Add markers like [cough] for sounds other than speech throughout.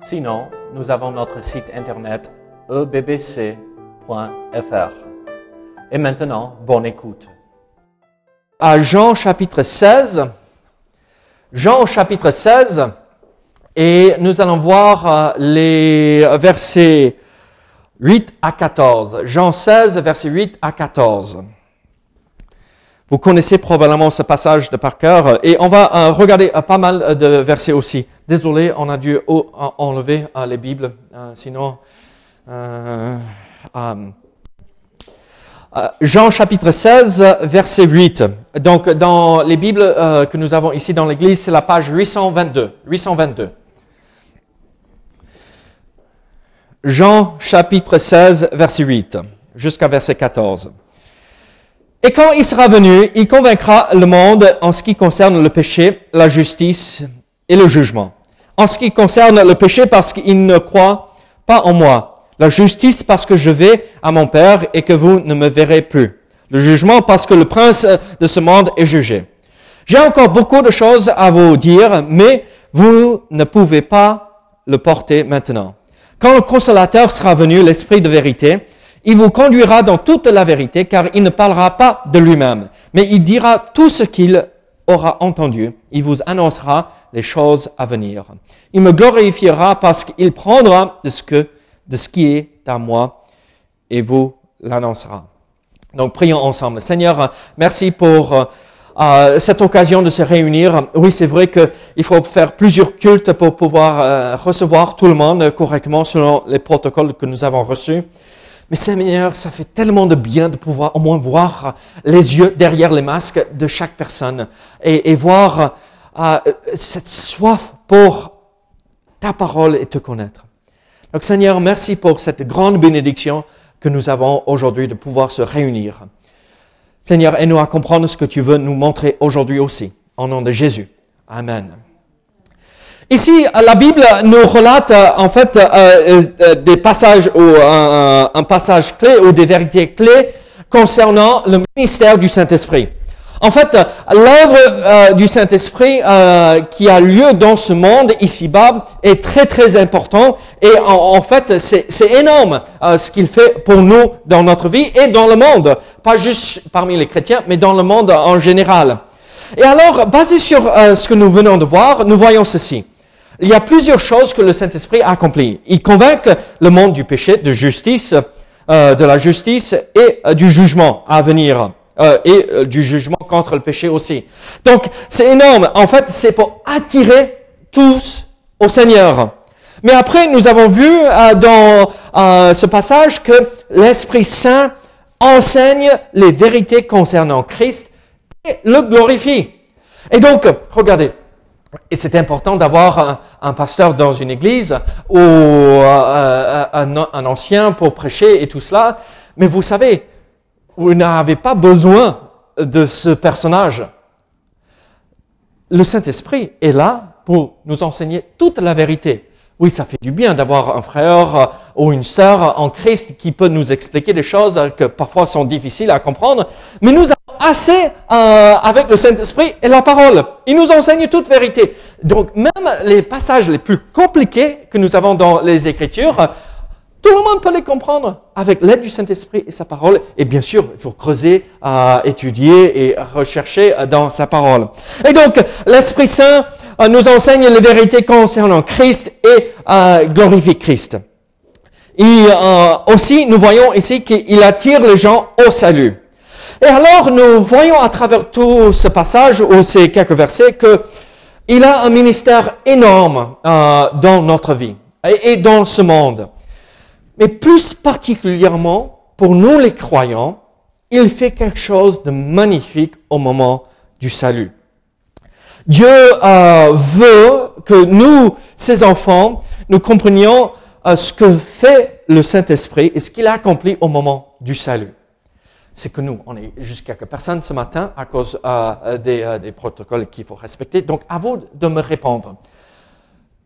Sinon, nous avons notre site internet ebbc.fr. Et maintenant, bonne écoute. À Jean chapitre 16, Jean chapitre 16, et nous allons voir euh, les versets 8 à 14. Jean 16, versets 8 à 14. Vous connaissez probablement ce passage de par cœur et on va euh, regarder euh, pas mal de versets aussi. Désolé, on a dû enlever euh, les Bibles, sinon. Jean chapitre 16, verset 8. Donc dans les Bibles que nous avons ici dans l'Église, c'est la page 822. 822. Jean chapitre 16, verset 8 jusqu'à verset 14. Et quand il sera venu, il convaincra le monde en ce qui concerne le péché, la justice et le jugement. En ce qui concerne le péché parce qu'il ne croit pas en moi. La justice parce que je vais à mon Père et que vous ne me verrez plus. Le jugement parce que le prince de ce monde est jugé. J'ai encore beaucoup de choses à vous dire, mais vous ne pouvez pas le porter maintenant. Quand le consolateur sera venu, l'esprit de vérité, il vous conduira dans toute la vérité, car il ne parlera pas de lui-même, mais il dira tout ce qu'il aura entendu. Il vous annoncera les choses à venir. Il me glorifiera parce qu'il prendra de ce, que, de ce qui est à moi et vous l'annoncera. Donc prions ensemble. Seigneur, merci pour euh, cette occasion de se réunir. Oui, c'est vrai qu'il faut faire plusieurs cultes pour pouvoir euh, recevoir tout le monde correctement selon les protocoles que nous avons reçus. Mais Seigneur, ça fait tellement de bien de pouvoir au moins voir les yeux derrière les masques de chaque personne et, voir euh, cette soif pour ta parole et te connaître. Donc Seigneur, merci pour cette grande bénédiction que nous avons aujourd'hui de pouvoir se réunir. Seigneur, aide-nous à comprendre ce que tu veux nous montrer aujourd'hui aussi. Au nom de Jésus. Amen. Ici, la Bible nous relate euh, en fait euh, euh, des passages ou un, passage clé ou des vérités clés concernant le ministère du Saint-Esprit. En fait, l'œuvre du Saint-Esprit qui a lieu dans ce monde ici-bas est très très important et en, fait c'est énorme ce qu'il fait pour nous dans notre vie et dans le monde, pas juste parmi les chrétiens, mais dans le monde en général. Et alors, basé sur ce que nous venons de voir, nous voyons ceci. Il y a plusieurs choses que le Saint-Esprit a accomplies. Il convainc le monde du péché, de justice, euh, de la justice et euh, du jugement à venir. Euh, et du jugement contre le péché aussi. Donc, c'est énorme. En fait, c'est pour attirer tous au Seigneur. Mais après, nous avons vu dans ce passage que l'Esprit Saint enseigne les vérités concernant Christ et le glorifie. Et donc, regardez, et c'est important d'avoir un, pasteur dans une église ou euh, euh, un, ancien pour prêcher et tout cela. Mais vous savez, vous n'avez pas besoin de ce personnage. Le Saint-Esprit est là pour nous enseigner toute la vérité. Oui, ça fait du bien d'avoir un frère ou une sœur en Christ qui peut nous expliquer des choses que parfois sont difficiles à comprendre, mais nous assez euh, avec le Saint-Esprit et la parole. Il nous enseigne toute vérité. Donc même les passages les plus compliqués que nous avons dans les Écritures, tout le monde peut les comprendre avec l'aide du Saint-Esprit et sa parole. Et bien sûr, il faut creuser, euh, étudier et rechercher dans sa parole. Et donc, l'Esprit Saint euh, nous enseigne les vérités concernant Christ et euh, glorifie Christ. Et euh, aussi, nous voyons ici qu'il attire les gens au salut. Et alors, nous voyons à travers tout ce passage ou ces quelques versets que il a un ministère énorme dans notre vie et, dans ce monde. Mais plus particulièrement pour nous les croyants, il fait quelque chose de magnifique au moment du salut. Dieu euh, veut que nous, ses enfants, nous comprenions euh, ce que fait le Saint-Esprit et ce qu'il a accompli au moment du salut. C'est que nous, on est juste quelques personnes ce matin à cause euh, des, euh, des, protocoles qu'il faut respecter. Donc, à vous de me répondre.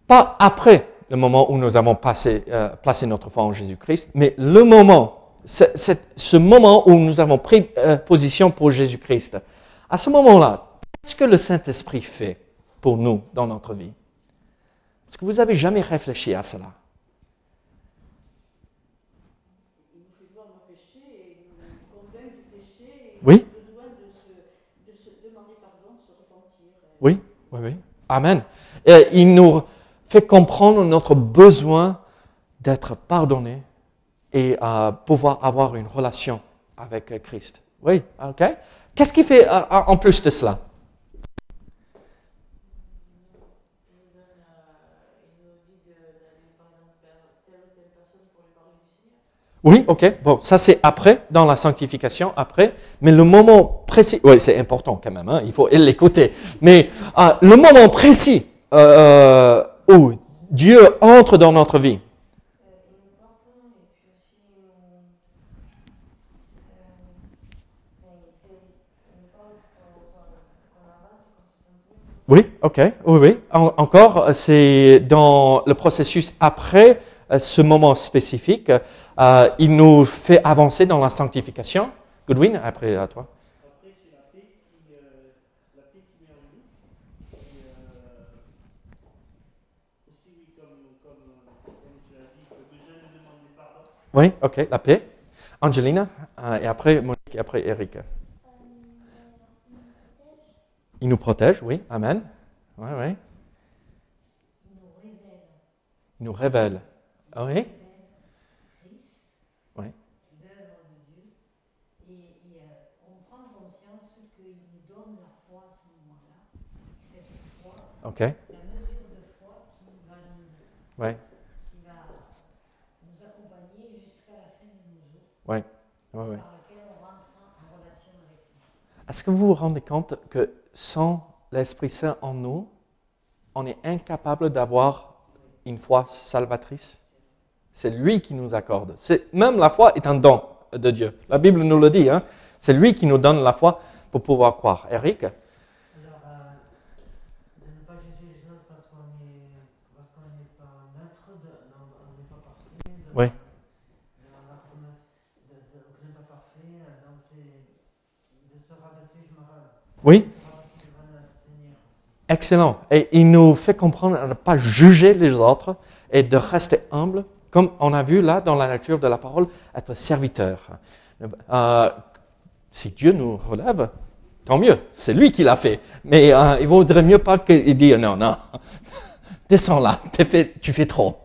Pas après le moment où nous avons passé, placé notre foi en Jésus-Christ, mais le moment, ce moment où nous avons pris position pour Jésus-Christ. À ce moment-là, qu'est-ce que le Saint-Esprit fait pour nous dans notre vie? Est-ce que vous avez jamais réfléchi à cela? Oui? Oui, oui, oui. Amen. Il nous fait comprendre notre besoin d'être pardonné et euh, pouvoir avoir une relation avec Christ. Oui, ok? Qu'est-ce qu'il fait euh, en plus de cela? Oui, ok. Bon, ça c'est après, dans la sanctification, après. Mais le moment précis, oui, c'est important quand même, hein, il faut l'écouter. Mais euh, le moment précis euh, euh, où Dieu entre dans notre vie. Oui, ok, oui, oui. encore, c'est dans le processus après ce moment spécifique euh, il nous fait avancer dans la sanctification. Goodwin, après à toi. Oui, ok, la paix. Angelina, euh, et après Monique, et après Eric. Il nous protège, oui, Amen. Oui, oui. Il nous révèle. Il nous révèle. Ah oui. OK. La mesure de foi qui va nous, ouais. qui va nous accompagner jusqu'à la fin de nos jours. Oui. Ouais, ouais. On. Est-ce que vous vous rendez compte que sans l'Esprit Saint en nous, on est incapable d'avoir une foi salvatrice? C'est lui qui nous accorde. Même la foi est un don de Dieu. La Bible nous le dit. Hein? C'est lui qui nous donne la foi pour pouvoir croire. Eric? Oui. Oui. Excellent. Et il nous fait comprendre à ne pas juger les autres et de rester humble, comme on a vu là dans la lecture de la parole, être serviteur. Euh, si Dieu nous relève, tant mieux, c'est lui qui l'a fait. Mais euh, il vaudrait mieux pas qu'il dise non, non, [laughs] descends là, tu fais trop.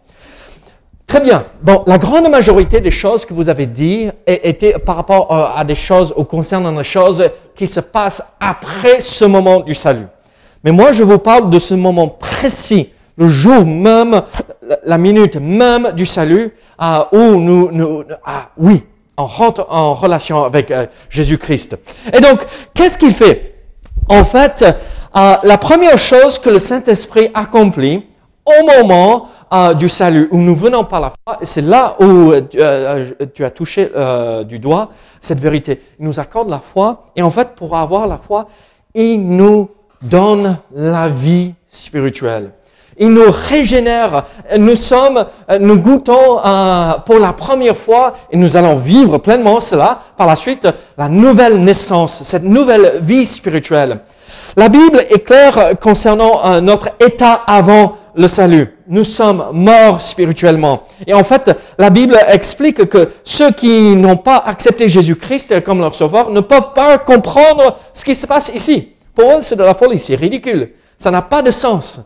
Très bien. Bon, la grande majorité des choses que vous avez dit étaient par rapport euh, à des choses ou concernant des choses qui se passent après ce moment du salut. Mais moi, je vous parle de ce moment précis, le jour même, la minute même du salut, euh, où nous, nous ah, oui, on rentre en relation avec euh, Jésus-Christ. Et donc, qu'est-ce qu'il fait? En fait, la première chose que le Saint-Esprit accomplit au moment euh, du salut, où nous venons par la foi, c'est là où euh, euh, tu as touché du doigt cette vérité. Il nous accorde la foi, et en fait, pour avoir la foi, il nous donne la vie spirituelle. Il nous régénère. Nous sommes, nous goûtons pour la première fois, et nous allons vivre pleinement cela par la suite, la nouvelle naissance, cette nouvelle vie spirituelle. La Bible est claire concernant notre état avant le salut. Nous sommes morts spirituellement. Et en fait, la Bible explique que ceux qui n'ont pas accepté Jésus-Christ comme leur sauveur ne peuvent pas comprendre ce qui se passe ici. Pour eux, c'est de la folie, c'est ridicule. Ça n'a pas de sens.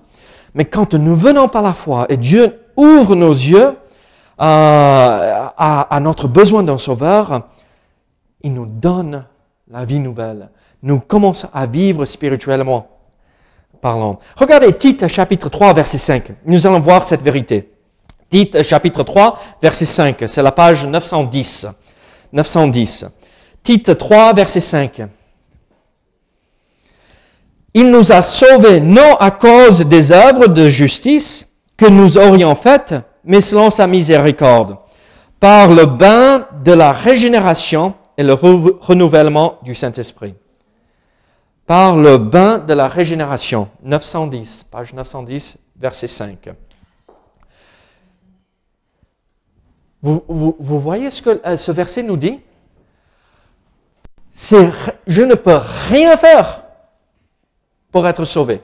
Mais quand nous venons par la foi et Dieu ouvre nos yeux euh, à, à notre besoin d'un sauveur, il nous donne la vie nouvelle. Nous commençons à vivre spirituellement parlons. Regardez Tite chapitre 3 verset 5. Nous allons voir cette vérité. Tite chapitre 3 verset 5. C'est la page 910. 910. Tite 3 verset 5. Il nous a sauvés non à cause des œuvres de justice que nous aurions faites, mais selon sa miséricorde, par le bain de la régénération et le renouvellement du Saint-Esprit. Par le bain de la régénération, 910, page 910, verset 5. Vous, vous, voyez ce que euh, ce verset nous dit? C'est je ne peux rien faire pour être sauvé.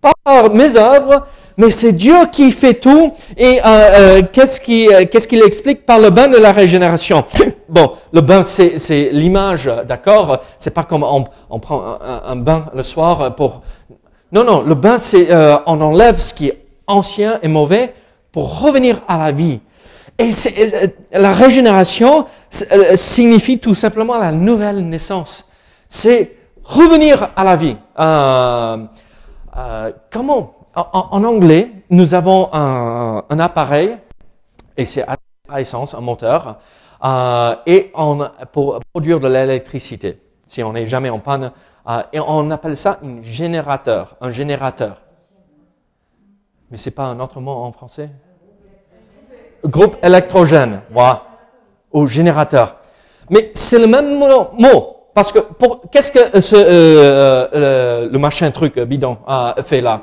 Par mes œuvres, mais c'est Dieu qui fait tout. Et euh, euh, qu'est-ce qu'il qu'est-ce qu'il explique par le bain de la régénération? [coughs] Bon, le bain, c'est l'image, d'accord? C'est pas comme on, on prend un, un, bain le soir pour... Non, non, le bain, c'est on enlève ce qui est ancien et mauvais pour revenir à la vie. Et euh, la régénération euh, signifie tout simplement la nouvelle naissance. C'est revenir à la vie. Euh, euh, comment en, en, anglais, nous avons un, un appareil, et c'est à essence, un moteur, euh, et on, pour produire de l'électricité, si on n'est jamais en panne, euh, et on appelle ça un générateur, un générateur. Mais c'est pas un autre mot en français? Groupe électrogène, voilà, ou générateur. Mais c'est le même mot. Parce que qu'est-ce que ce, euh, euh, le, machin truc bidon a fait là?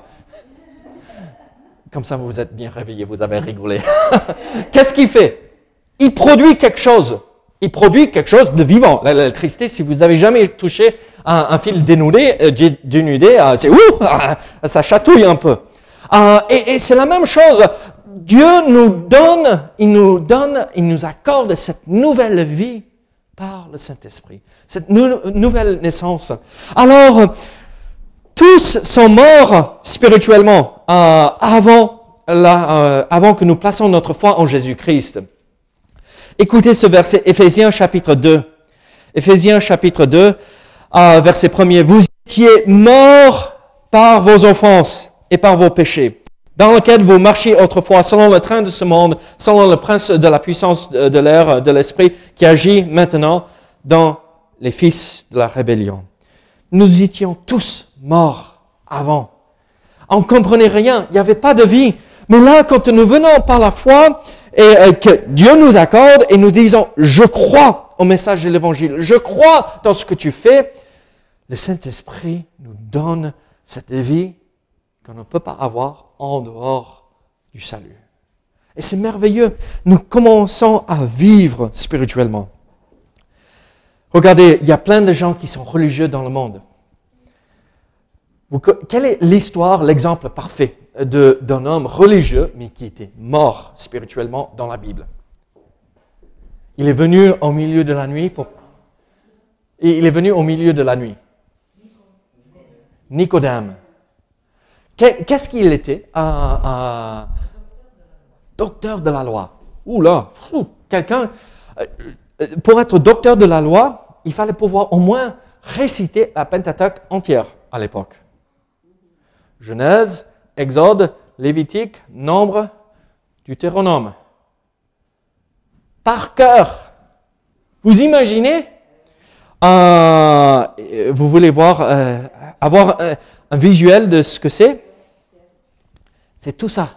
Comme ça, vous vous êtes bien réveillé, vous avez rigolé. [laughs] qu'est-ce qu'il fait? Il produit quelque chose. Il produit quelque chose de vivant. L'électricité, si vous avez jamais touché un, fil dénudé, euh, dénudé, c'est ouh, [laughs] ça chatouille un peu. et, et c'est la même chose Dieu nous donne, il nous donne, il nous accorde cette nouvelle vie par le Saint-Esprit, cette nouvelle naissance. Alors, tous sont morts spirituellement euh, avant, euh, avant que nous placions notre foi en Jésus-Christ. Écoutez ce verset, Éphésiens chapitre 2. Éphésiens chapitre 2, euh, verset 1er. Vous étiez morts par vos offenses et par vos péchés dans lequel vous marchiez autrefois selon le train de ce monde, selon le prince de la puissance de l'air, de l'esprit, qui agit maintenant dans les fils de la rébellion. Nous étions tous morts avant. On ne comprenait rien, il n'y avait pas de vie. Mais là, quand nous venons par la foi et euh, que Dieu nous accorde et nous disons, je crois au message de l'évangile, je crois dans ce que tu fais, le Saint-Esprit nous donne cette vie qu'on ne peut pas avoir en dehors du salut. Et c'est merveilleux. Nous commençons à vivre spirituellement. Regardez, il y a plein de gens qui sont religieux dans le monde. Quelle est l'histoire, l'exemple parfait d'un homme religieux, mais qui était mort spirituellement dans la Bible? Il est venu au milieu de la nuit pour... Il est venu au milieu de la nuit. Nicodème. Qu'est-ce qu'il était? Un, docteur de la loi. Ouh là, quelqu'un, euh, euh, pour être docteur de la loi, il fallait pouvoir au moins réciter la Pentateuque entière à l'époque. Genèse, Exode, Lévitique, Nombre, Deutéronome. Par cœur. Vous imaginez euh, Vous voulez voir, avoir un visuel de ce que c'est? C'est tout ça.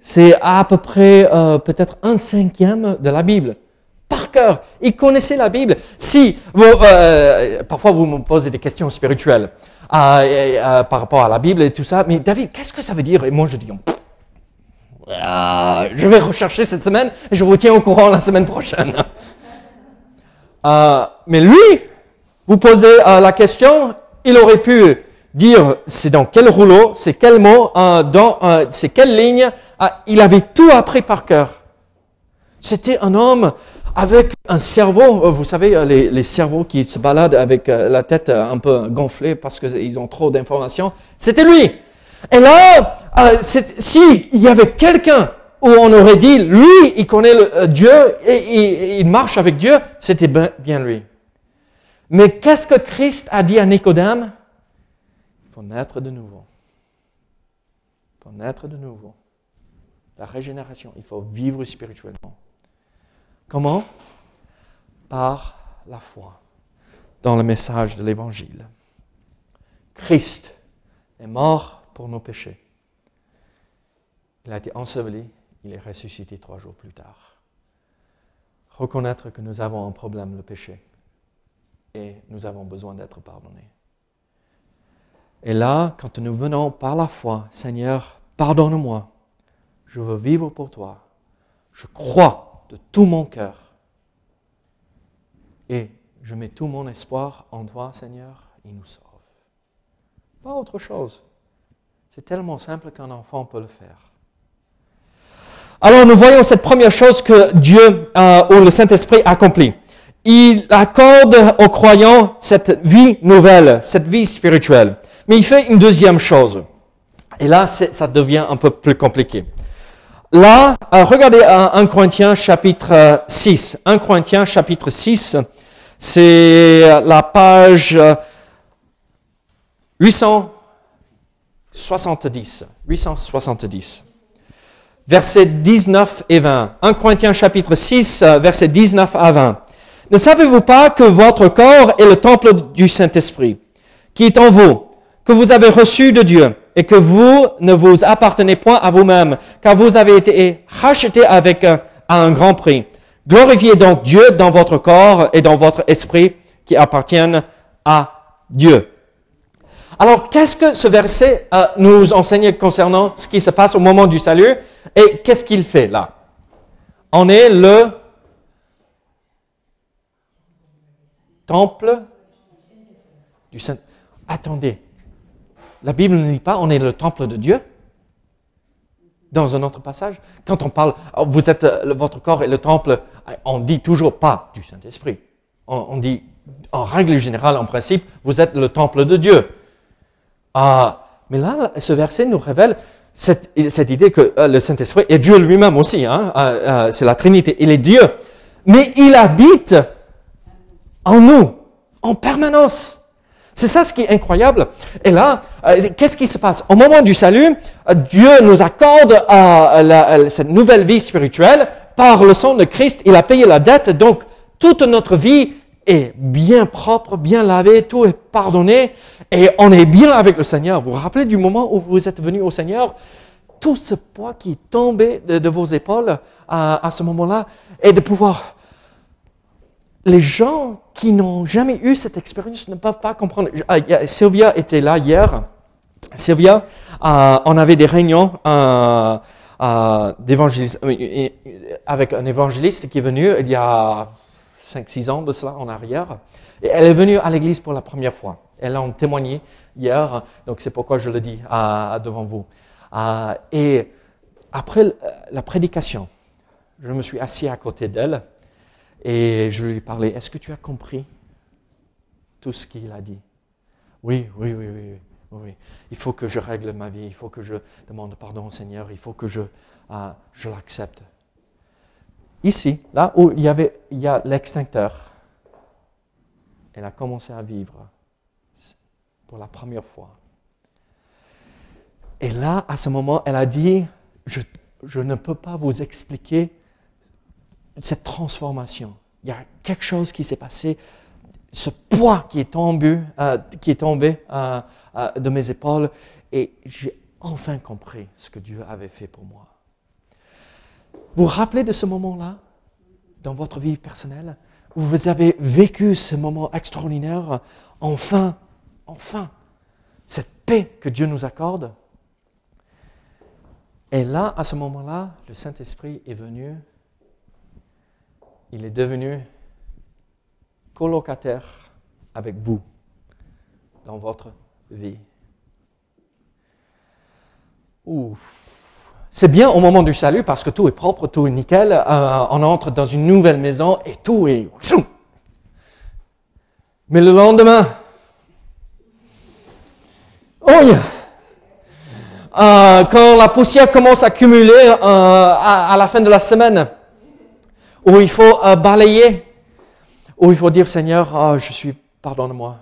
C'est à peu près euh, peut-être un cinquième de la Bible. Par cœur. Il connaissait la Bible. Si, vous, euh, parfois vous me posez des questions spirituelles euh, par rapport à la Bible et tout ça, mais David, qu'est-ce que ça veut dire? Et moi je dis, je vais rechercher cette semaine et je vous tiens au courant la semaine prochaine. Mais lui, vous posez la question, il aurait pu dire c'est dans quel rouleau, c'est quel mot, euh, dans euh, c'est quelle ligne. Il avait tout appris par cœur. C'était un homme avec un cerveau, euh, vous savez, les, les cerveaux qui se baladent avec la tête un peu gonflée parce qu'ils ont trop d'informations. C'était lui. Et là, si il y avait quelqu'un où on aurait dit, lui, il connaît le, Dieu et, il marche avec Dieu, c'était bien lui. Mais qu'est-ce que Christ a dit à Nicodème? Il faut naître de nouveau. Il faut naître de nouveau. La régénération, il faut vivre spirituellement. Comment? Par la foi dans le message de l'Évangile. Christ est mort pour nos péchés. il a été enseveli, il est ressuscité trois jours plus tard. Reconnaître que nous avons un problème, le péché, et nous avons besoin d'être pardonnés. Et là, quand nous venons par la foi, Seigneur, pardonne-moi, je veux vivre pour toi, je crois de tout mon cœur, et je mets tout mon espoir en toi, Seigneur, il nous sauve. Pas autre chose. C'est tellement simple qu'un enfant peut le faire. Alors nous voyons cette première chose que Dieu euh, ou le Saint-Esprit accomplit. Il accorde aux croyants cette vie nouvelle, cette vie spirituelle. Mais il fait une deuxième chose. Et là, ça devient un peu plus compliqué. Là, euh, regardez 1 Corinthiens chapitre 6. 1 Corinthiens chapitre 6, c'est la page 870. 870. Versets 19 et 20. 1 Corinthiens chapitre 6, versets 19 à 20. Ne savez-vous pas que votre corps est le temple du Saint-Esprit, qui est en vous, que vous avez reçu de Dieu, et que vous ne vous appartenez point à vous-même, car vous avez été rachetés avec à un grand prix. Glorifiez donc Dieu dans votre corps et dans votre esprit qui appartiennent à Dieu. Alors, qu'est-ce que ce verset euh, nous enseigne concernant ce qui se passe au moment du salut et qu'est-ce qu'il fait là? On est le temple du Saint. Attendez, la Bible ne dit pas on est le temple de Dieu? Dans un autre passage. Quand on parle, oh, vous êtes euh, votre corps et le temple, on dit toujours pas du Saint-Esprit. On, dit en règle générale, en principe, vous êtes le temple de Dieu. Ah, mais là, ce verset nous révèle cette, idée que euh, le Saint-Esprit est Dieu lui-même aussi. Hein, euh, euh, c'est la Trinité. Il est Dieu. Mais il habite en nous, en permanence. C'est ça ce qui est incroyable. Et là, qu'est-ce qui se passe? Au moment du salut, Dieu nous accorde cette nouvelle vie spirituelle par le sang de Christ. Il a payé la dette. Donc, toute notre vie bien propre, bien lavé, tout est pardonné et on est bien avec le Seigneur. Vous vous rappelez du moment où vous êtes venu au Seigneur? Tout ce poids qui est tombé de, vos épaules à, à ce moment-là et de pouvoir... Les gens qui n'ont jamais eu cette expérience ne peuvent pas comprendre. Ah, Sylvia était là hier. Sylvia, euh, on avait des réunions euh, euh, avec un évangéliste qui est venu il y a 5-6 ans de cela en arrière. Et elle est venue à l'église pour la première fois. Elle en témoigné hier, donc c'est pourquoi je le dis devant vous. Euh, et après la prédication, je me suis assis à côté d'elle et je lui ai parlé. Est-ce que tu as compris tout ce qu'il a dit? Oui, oui, oui, oui, oui, Il faut que je règle ma vie. Il faut que je demande pardon au Seigneur. Il faut que je, euh, je l'accepte. Ici, là où il y, avait, il y a l'extincteur, elle a commencé à vivre pour la première fois. Et là, à ce moment, elle a dit, je, ne peux pas vous expliquer cette transformation. Il y a quelque chose qui s'est passé, ce poids qui est tombé, euh, qui est tombé euh, euh, de mes épaules, et j'ai enfin compris ce que Dieu avait fait pour moi. Vous rappelez de ce moment-là dans votre vie personnelle où vous avez vécu ce moment extraordinaire Enfin, enfin, cette paix que Dieu nous accorde? Et là, à ce moment-là, le Saint-Esprit est venu. Il est devenu colocataire avec vous dans votre vie. Ouf. C'est bien au moment du salut parce que tout est propre, tout est nickel. Euh, on entre dans une nouvelle maison et tout est... Mais le lendemain, oh euh, quand la poussière commence à cumuler euh, à, la fin de la semaine, où il faut balayer, où il faut dire Seigneur, oh, je suis, pardonne-moi.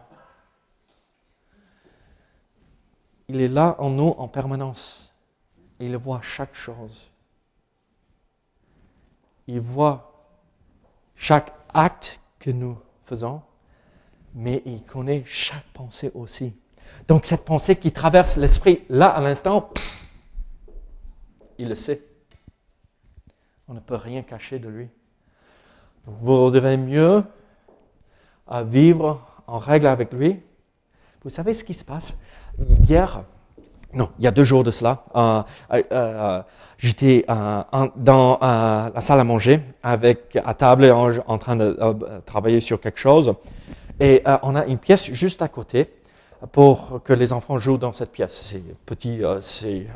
Il est là en nous en permanence. Il voit chaque chose. Il voit chaque acte que nous faisons, mais il connaît chaque pensée aussi. Donc cette pensée qui traverse l'esprit là à l'instant, il le sait. On ne peut rien cacher de lui. vous vaudrez mieux à vivre en règle avec lui. Vous savez ce qui se passe? Hier, non, il y a deux jours de cela, euh, euh, euh, j'étais dans la salle à manger avec à table en, train de travailler sur quelque chose et on a une pièce juste à côté pour que les enfants jouent dans cette pièce. C'est petit, c'est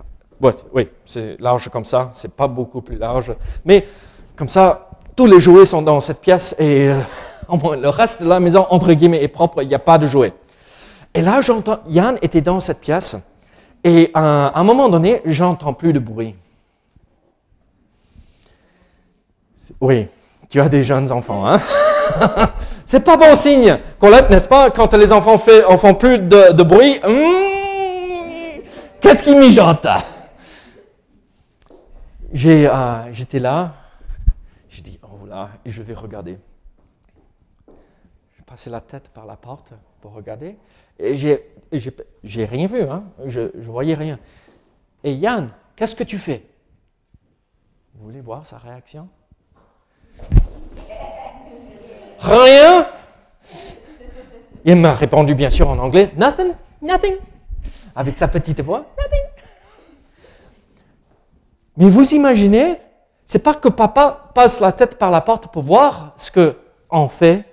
oui, c'est large comme ça, c'est pas beaucoup plus large, mais comme ça, tous les jouets sont dans cette pièce et [laughs] le reste de la maison entre guillemets est propre, il n'y a pas de jouets. Et là, j'entends, Yann était dans cette pièce et à un moment donné, j'entends plus de bruit. Oui, tu as des jeunes enfants, hein? [laughs] C'est pas bon signe, Colette, n'est-ce pas? Quand les enfants ne font plus de, bruit, hmm, qu'est-ce qui mijote? J'ai, euh, j'étais là, j'ai dit, oh là, et je vais regarder. J'ai passé la tête par la porte pour regarder, et j'ai, rien vu, hein? je ne voyais rien. Et Yann, qu'est-ce que tu fais? Vous voulez voir sa réaction? Rien? Il m'a répondu bien sûr en anglais, nothing, nothing, avec sa petite voix, nothing. Mais vous imaginez, c'est pas que papa passe la tête par la porte pour voir ce que on fait,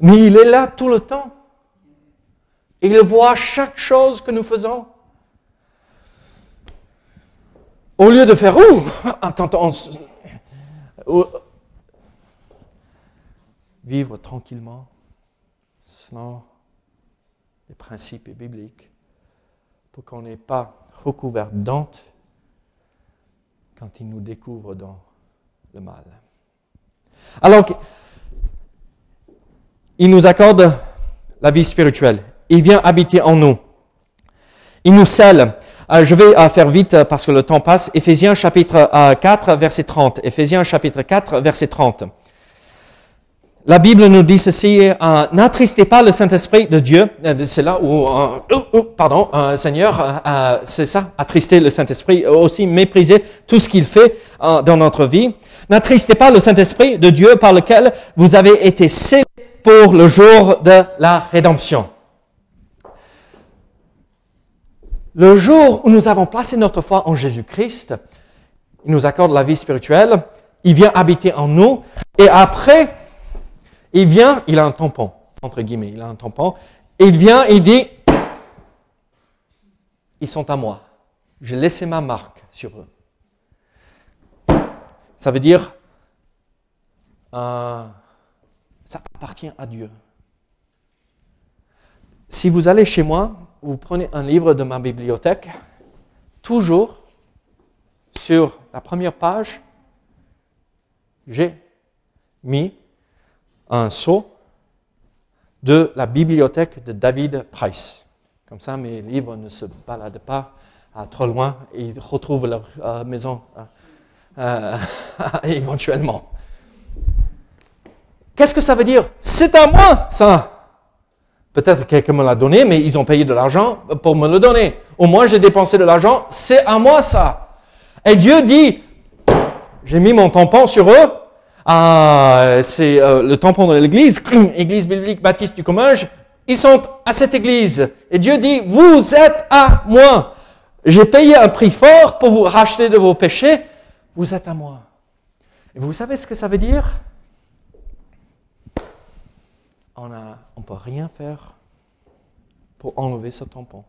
mais il est là tout le temps. Il voit chaque chose que nous faisons. Au lieu de faire ouh, [laughs] quand on vivre tranquillement selon les principes bibliques pour qu'on n'ait pas recouvert d'honte quand il nous découvre dans le mal. Alors, il nous accorde la vie spirituelle. Il vient habiter en nous. Il nous scelle. Euh, je vais euh, faire vite euh, parce que le temps passe. Éphésiens chapitre 4, verset 30. Éphésiens chapitre 4, verset 30. La Bible nous dit ceci, n'attristez pas le Saint-Esprit de Dieu. C'est là où, oh, oh, pardon, Seigneur, c'est ça, attrister le Saint-Esprit, aussi mépriser tout ce qu'il fait dans notre vie. N'attristez pas le Saint-Esprit de Dieu par lequel vous avez été scellés pour le jour de la rédemption. Le jour où nous avons placé notre foi en Jésus-Christ, il nous accorde la vie spirituelle, il vient habiter en nous, et après, il vient, il a un tampon, entre guillemets, il a un tampon, il vient, il dit, ils sont à moi. J'ai laissé ma marque sur eux. Ça veut dire, euh, ça appartient à Dieu. Si vous allez chez moi, vous prenez un livre de ma bibliothèque, toujours sur la première page, j'ai mis un sceau de la bibliothèque de David Price. Comme ça, mes livres ne se baladent pas à trop loin et ils retrouvent leur euh, maison euh, euh, [laughs] éventuellement. Qu'est-ce que ça veut dire? C'est à moi, ça Peut-être que quelqu'un me l'a donné, mais ils ont payé de l'argent pour me le donner. Au moins, j'ai dépensé de l'argent, c'est à moi ça. Et Dieu dit, j'ai mis mon tampon sur eux. Ah, c'est euh, le tampon de l'église, [clears throat] église biblique baptiste du Comminges. Ils sont à cette église. Et Dieu dit, vous êtes à moi. J'ai payé un prix fort pour vous racheter de vos péchés. Vous êtes à moi. Et vous savez ce que ça veut dire? On ne on peut rien faire pour enlever ce tampon.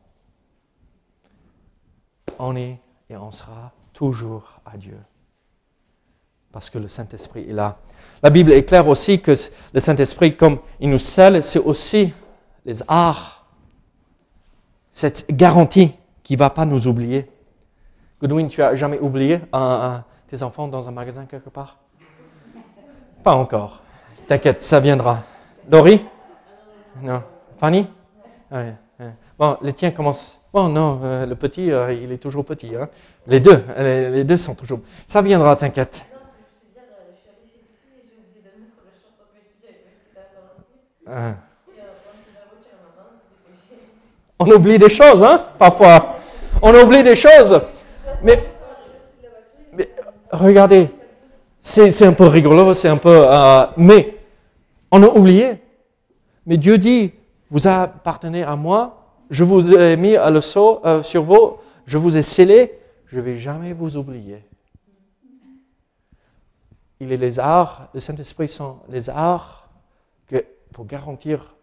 On est et on sera toujours à Dieu. Parce que le Saint-Esprit est là. La Bible est claire aussi que le Saint-Esprit, comme il nous scelle, c'est aussi les arts. Cette garantie qui ne va pas nous oublier. Goodwin, tu as jamais oublié tes enfants dans un magasin quelque part? Pas encore. T'inquiète, ça viendra. Laurie Non. Fanny? Bon, les tiens commencent. Bon, non, euh, le petit, euh, il est toujours petit. Hein. Les deux, les, deux sont toujours. Ça viendra, t'inquiète. Ah. On oublie des choses, hein, parfois. On oublie des choses. Mais regardez, c'est un peu rigolo, c'est un peu... Euh, mais on a oublié. Mais Dieu dit, vous appartenez à moi, je vous ai mis euh, sur vous, je vous ai scellé, je ne vais jamais vous oublier. Il est les arts, le Saint-Esprit sont les arts pour garantir,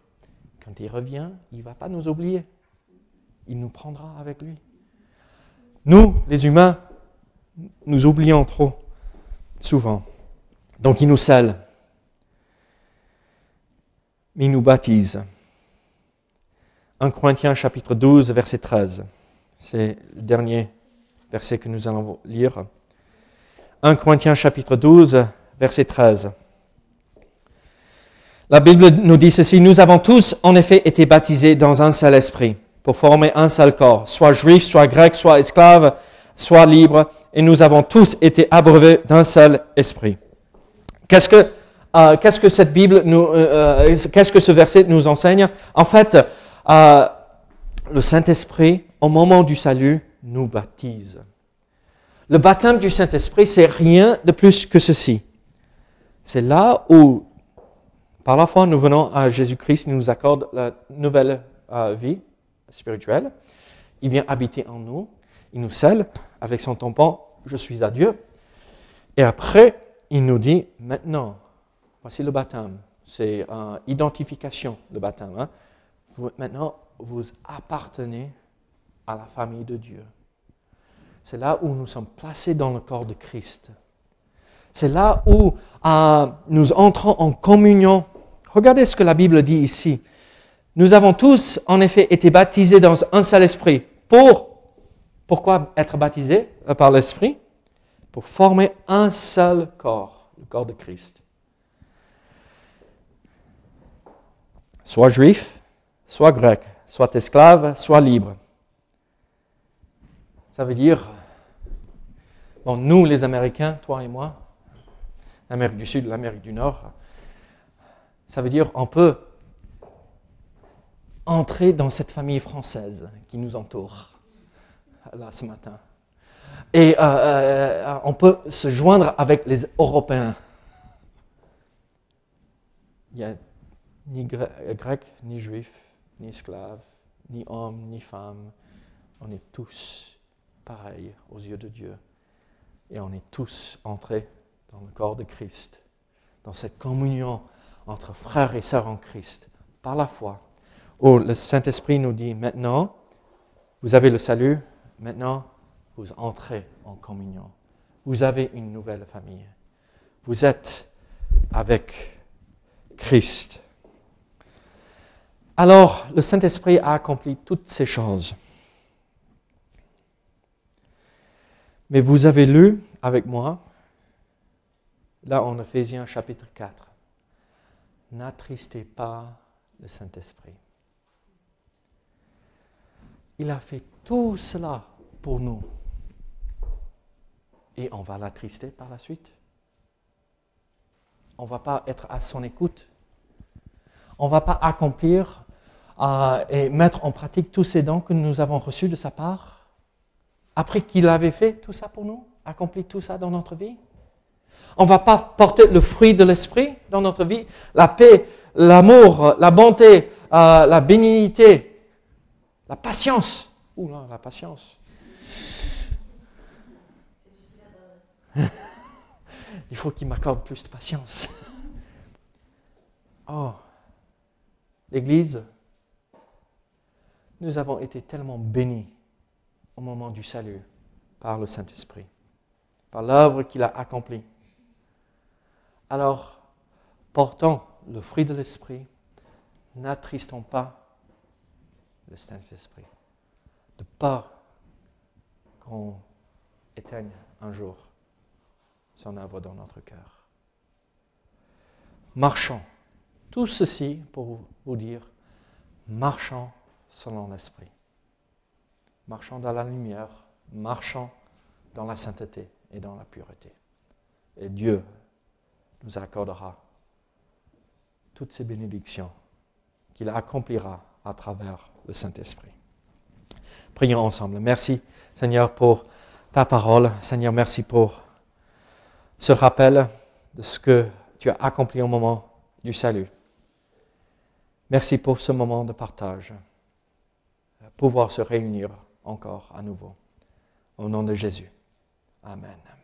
quand il revient, il ne va pas nous oublier. Il nous prendra avec lui. Nous, les humains, nous oublions trop souvent. Donc il nous scelle. Mais nous baptise. 1 Corinthiens chapitre 12, verset 13. C'est le dernier verset que nous allons lire. 1 Corinthiens chapitre 12, verset 13. La Bible nous dit ceci, nous avons tous en effet été baptisés dans un seul esprit pour former un seul corps, soit juif, soit grec, soit esclave, soit libre, et nous avons tous été abreuvés d'un seul esprit. Qu'est-ce que, euh, qu'est-ce que cette Bible nous, euh, euh, qu'est-ce que ce verset nous enseigne? En fait, le Saint-Esprit, au moment du salut, nous baptise. Le baptême du Saint-Esprit, c'est rien de plus que ceci. C'est là où, par la foi, nous venons à Jésus-Christ, il nous accorde la nouvelle vie, spirituel. Il vient habiter en nous. Il nous scelle avec son tampon Je suis à Dieu. Et après, il nous dit Maintenant, voici le baptême. C'est une identification, le baptême. Hein. maintenant, vous appartenez à la famille de Dieu. C'est là où nous sommes placés dans le corps de Christ. C'est là où euh, nous entrons en communion. Regardez ce que la Bible dit ici. Nous avons tous, en effet, été baptisés dans un seul esprit. Pour, pourquoi être baptisés? Euh, par l'esprit? Pour former un seul corps, le corps de Christ. Soit juif, soit grec, soit esclave, soit libre. Ça veut dire, bon, nous les Américains, toi et moi, l'Amérique du Sud, l'Amérique du Nord, ça veut dire on peut entrer dans cette famille française qui nous entoure là ce matin. Et euh, euh, on peut se joindre avec les Européens. Ni grec, ni juif, ni esclave, ni homme, ni femme. On est tous pareils aux yeux de Dieu. Et on est tous entrés dans le corps de Christ, dans cette communion entre frères et sœurs en Christ, par la foi où le Saint-Esprit nous dit maintenant, vous avez le salut, maintenant vous entrez en communion. Vous avez une nouvelle famille. Vous êtes avec Christ. Alors, le Saint-Esprit a accompli toutes ces choses. Mais vous avez lu avec moi, là en Ephésiens chapitre 4, N'attristez pas le Saint-Esprit. Il a fait tout cela pour nous. Et on va l'attrister par la suite. On ne va pas être à son écoute. On ne va pas accomplir et mettre en pratique tous ces dons que nous avons reçus de sa part. Après qu'il avait fait tout ça pour nous, accompli tout ça dans notre vie. On ne va pas porter le fruit de l'esprit dans notre vie, la paix, l'amour, la bonté, euh, la bénignité, la patience. Ouh la patience. [laughs] Il faut qu'il m'accorde plus de patience. [laughs] Oh, l'Église, nous avons été tellement bénis au moment du salut par le Saint-Esprit, par l'œuvre qu'il a accomplie. Alors, portons le fruit de l'Esprit, n'attristons pas le Saint-Esprit. De peur qu'on éteigne un jour son œuvre dans notre cœur. Marchons. Tout ceci pour vous dire, marchons selon l'Esprit. Marchons dans la lumière, marchons dans la sainteté et dans la pureté. Et Dieu nous accordera toutes ces bénédictions qu'il accomplira à travers le Saint-Esprit. Prions ensemble. Merci Seigneur pour ta parole. Seigneur, merci pour se rappelle de ce que tu as accompli au moment du salut. Merci pour ce moment de partage, pouvoir se réunir encore à nouveau. Au nom de Jésus. Amen.